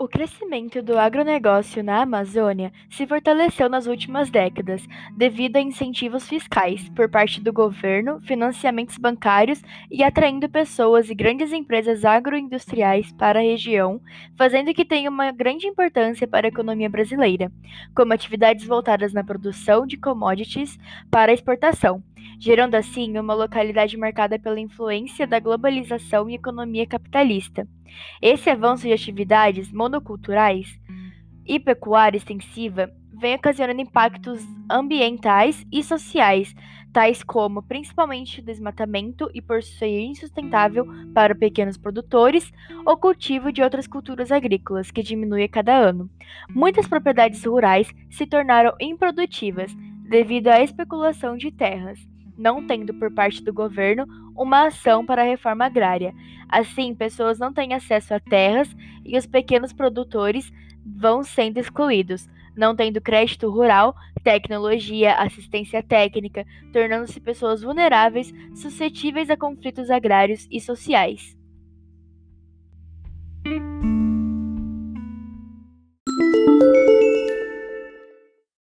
O crescimento do agronegócio na Amazônia se fortaleceu nas últimas décadas, devido a incentivos fiscais por parte do governo, financiamentos bancários e atraindo pessoas e grandes empresas agroindustriais para a região, fazendo que tenha uma grande importância para a economia brasileira, como atividades voltadas na produção de commodities para exportação, gerando assim uma localidade marcada pela influência da globalização e economia capitalista. Esse avanço de atividades monoculturais e pecuária extensiva vem ocasionando impactos ambientais e sociais, tais como principalmente desmatamento e por ser insustentável para pequenos produtores, o cultivo de outras culturas agrícolas, que diminui a cada ano. Muitas propriedades rurais se tornaram improdutivas devido à especulação de terras não tendo por parte do governo uma ação para a reforma agrária. Assim, pessoas não têm acesso a terras e os pequenos produtores vão sendo excluídos, não tendo crédito rural, tecnologia, assistência técnica, tornando-se pessoas vulneráveis, suscetíveis a conflitos agrários e sociais.